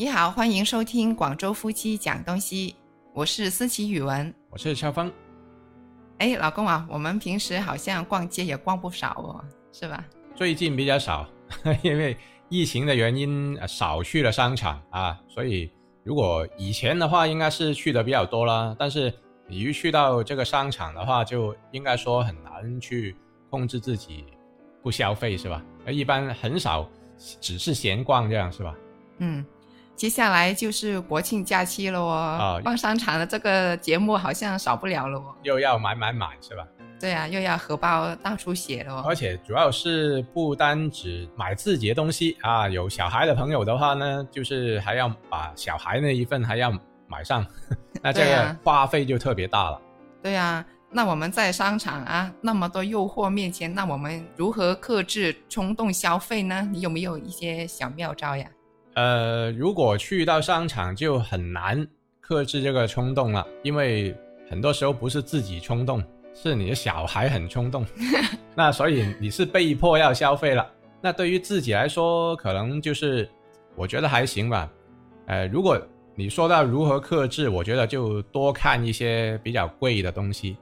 你好，欢迎收听广州夫妻讲东西，我是思琪语文。我是肖峰。哎，老公啊，我们平时好像逛街也逛不少哦，是吧？最近比较少，因为疫情的原因，呃少去了商场啊，所以如果以前的话，应该是去的比较多啦。但是你一去到这个商场的话，就应该说很难去控制自己不消费，是吧？而一般很少，只是闲逛这样，是吧？嗯，接下来就是国庆假期了哦，啊逛商场的这个节目好像少不了了哦。又要买买买，是吧？对啊，又要荷包大出血了哦。而且主要是不单只买自己的东西啊，有小孩的朋友的话呢，就是还要把小孩那一份还要买上，那这个花费就特别大了。对啊，那我们在商场啊那么多诱惑面前，那我们如何克制冲动消费呢？你有没有一些小妙招呀？呃，如果去到商场就很难克制这个冲动了，因为很多时候不是自己冲动，是你的小孩很冲动，那所以你是被迫要消费了。那对于自己来说，可能就是我觉得还行吧。呃，如果你说到如何克制，我觉得就多看一些比较贵的东西，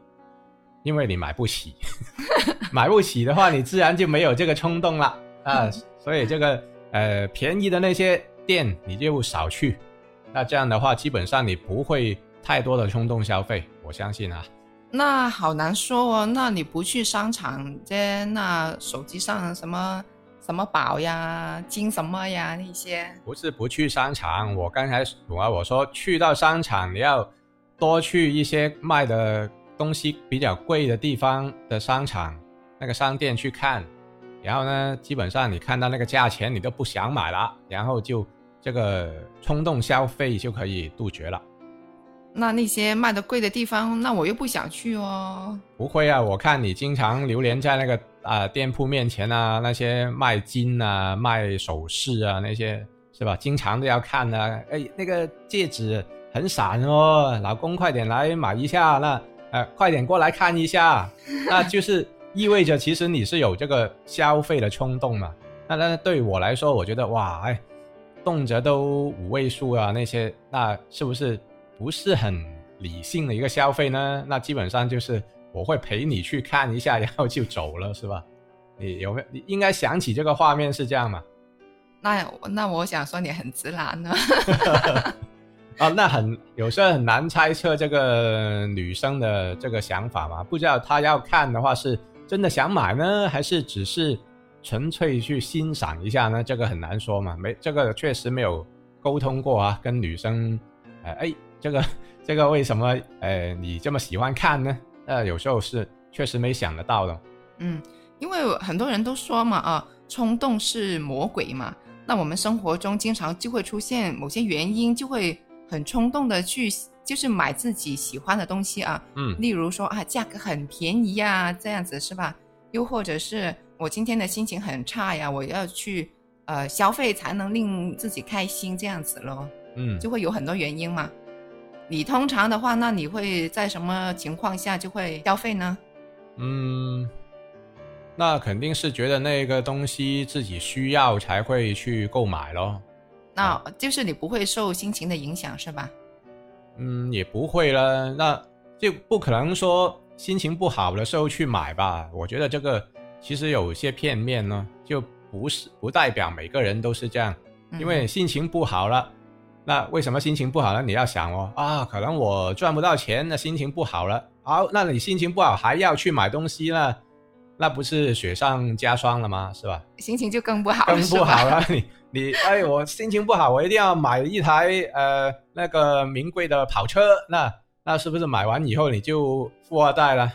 因为你买不起，买不起的话，你自然就没有这个冲动了啊。所以这个呃便宜的那些店你就少去，那这样的话，基本上你不会太多的冲动消费，我相信啊。那好难说哦。那你不去商场这，那手机上什么什么宝呀、金什么呀那些，不是不去商场，我刚才我我说去到商场，你要多去一些卖的东西比较贵的地方的商场，那个商店去看，然后呢，基本上你看到那个价钱，你都不想买了，然后就这个冲动消费就可以杜绝了。那那些卖的贵的地方，那我又不想去哦。不会啊，我看你经常流连在那个啊、店铺面前啊，那些卖金啊、卖首饰啊那些是吧？经常都要看啊。哎，那个戒指很闪哦，老公快点来买一下。那呃，快点过来看一下。那就是意味着其实你是有这个消费的冲动嘛。那那对我来说，我觉得哇，哎，动辄都五位数啊，那些那是不是不是很理性的一个消费呢？那基本上就是我会陪你去看一下，然后就走了，是吧？你有没有？你应该想起这个画面是这样嘛？那那我想说你很直男呢。啊，那很有时候很难猜测这个女生的这个想法嘛，不知道她要看的话是真的想买呢，还是只是纯粹去欣赏一下呢？这个很难说嘛，没这个确实没有沟通过啊，跟女生，呃，哎，这个这个为什么呃你这么喜欢看呢？呃，有时候是确实没想得到的。嗯，因为很多人都说嘛，啊，冲动是魔鬼嘛。那我们生活中经常就会出现某些原因，就会很冲动的去，就是买自己喜欢的东西啊。嗯例如说啊，价格很便宜呀、这样子是吧？又或者是我今天的心情很差呀，我要去呃消费才能令自己开心这样子咯，嗯，就会有很多原因嘛。你通常的话，那你会在什么情况下就会消费呢？嗯，那肯定是觉得那个东西自己需要才会去购买咯。那就是你不会受心情的影响是吧？嗯，也不会了，那就不可能说心情不好的时候去买吧。我觉得这个其实有些片面呢，就不是不代表每个人都是这样，嗯因为心情不好了。那为什么心情不好呢？你要想哦，啊，可能我赚不到钱，那心情不好了。好，那你心情不好还要去买东西呢，那不是雪上加霜了吗？是吧？心情就更不好，更不好了。你你哎，我心情不好，我一定要买一台呃那个名贵的跑车。那那是不是买完以后你就富二代了？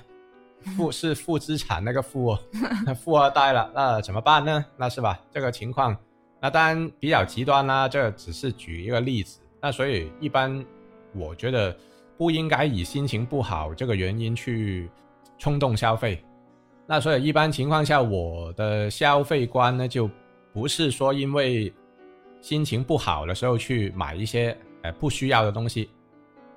负是负资产那个富哦，富二代了，那怎么办呢？那是吧？这个情况，那当然比较极端啦。这只是举一个例子。那所以一般我觉得不应该以心情不好这个原因去冲动消费。那所以一般情况下，我的消费观呢，就不是说因为心情不好的时候去买一些呃不需要的东西，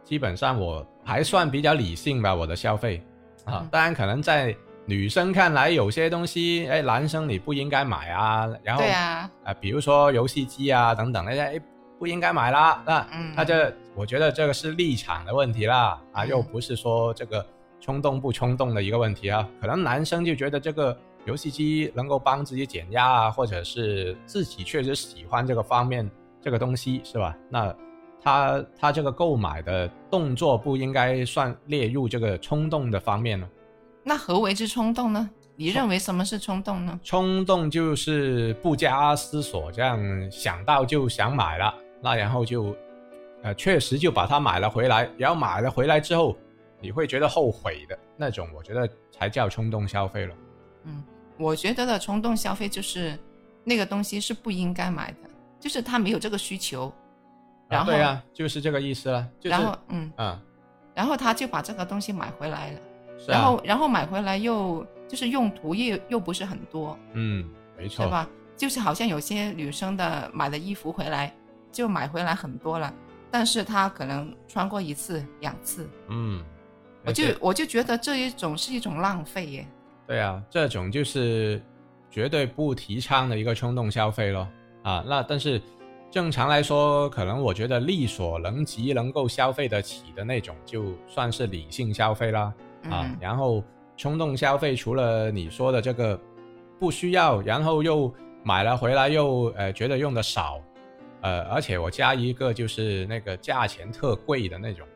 基本上我还算比较理性吧，我的消费啊嗯。当然，可能在女生看来，有些东西，哎，男生你不应该买啊。然后对啊，啊、比如说游戏机啊等等那些，哎，不应该买啦。那嗯那这我觉得这个是立场的问题啦，啊，嗯又不是说这个冲动不冲动的一个问题啊。可能男生就觉得这个游戏机能够帮自己减压啊，或者是自己确实喜欢这个方面这个东西，是吧？那他他这个购买的动作不应该算列入这个冲动的方面呢？那何为之冲动呢？你认为什么是冲动呢？冲动就是不加思索，这样想到就想买了，那然后就，呃，确实就把它买了回来，然后买了回来之后，你会觉得后悔的那种，我觉得才叫冲动消费了。嗯，我觉得的冲动消费就是那个东西是不应该买的，就是他没有这个需求，然后啊对啊，就是这个意思了，就是然后嗯，嗯，然后他就把这个东西买回来了，然后然后买回来又就是用途又又不是很多，嗯，没错，对吧？就是好像有些女生的买的衣服回来就买回来很多了，但是她可能穿过一次两次，嗯，我就我就觉得这一种是一种浪费耶。对啊，这种就是绝对不提倡的一个冲动消费咯。啊。那但是正常来说，可能我觉得力所能及能够消费得起的那种，就算是理性消费啦。啊嗯，然后冲动消费，除了你说的这个不需要，然后又买了回来又呃觉得用的少，呃，而且我加一个就是那个价钱特贵的那种。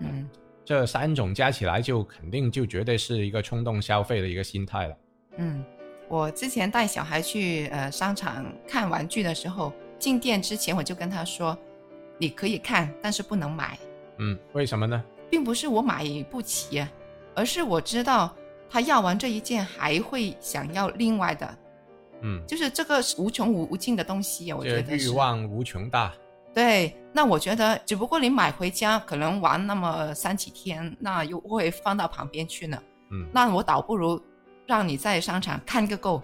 嗯这三种加起来，就肯定就绝对是一个冲动消费的一个心态了。嗯，我之前带小孩去呃商场看玩具的时候，进店之前我就跟他说，你可以看，但是不能买，嗯，为什么呢？并不是我买不起啊，而是我知道他要完这一件还会想要另外的，嗯，就是这个是无穷无无尽的东西啊，我觉得欲。望无穷大。对，那我觉得只不过你买回家可能玩那么三几天，那又会放到旁边去呢。嗯，那我倒不如让你在商场看个够，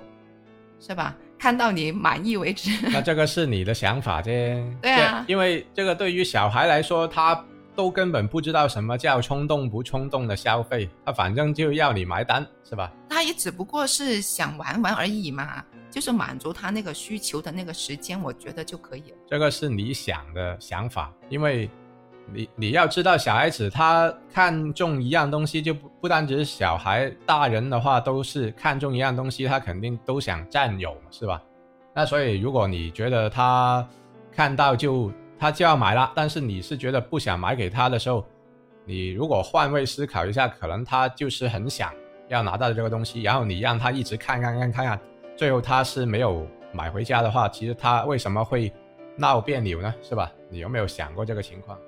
是吧？看到你满意为止。那这个是你的想法啫。对啊因为这个对于小孩来说，他都根本不知道什么叫冲动不冲动的消费，他反正就要你买单，是吧？他也只不过是想玩玩而已嘛，就是满足他那个需求的那个时间，我觉得就可以了。这个是你想的想法，因为你你要知道，小孩子他看中一样东西，就不不单只是小孩，大人的话都是看中一样东西，他肯定都想占有嘛，是吧？那所以如果你觉得他看到就他就要买了，但是你是觉得不想买给他的时候，你如果换位思考一下，可能他就是很想要拿到这个东西，然后你让他一直看看看看看，最后他是没有买回家的话，其实他为什么会闹别扭呢？是吧？你有没有想过这个情况？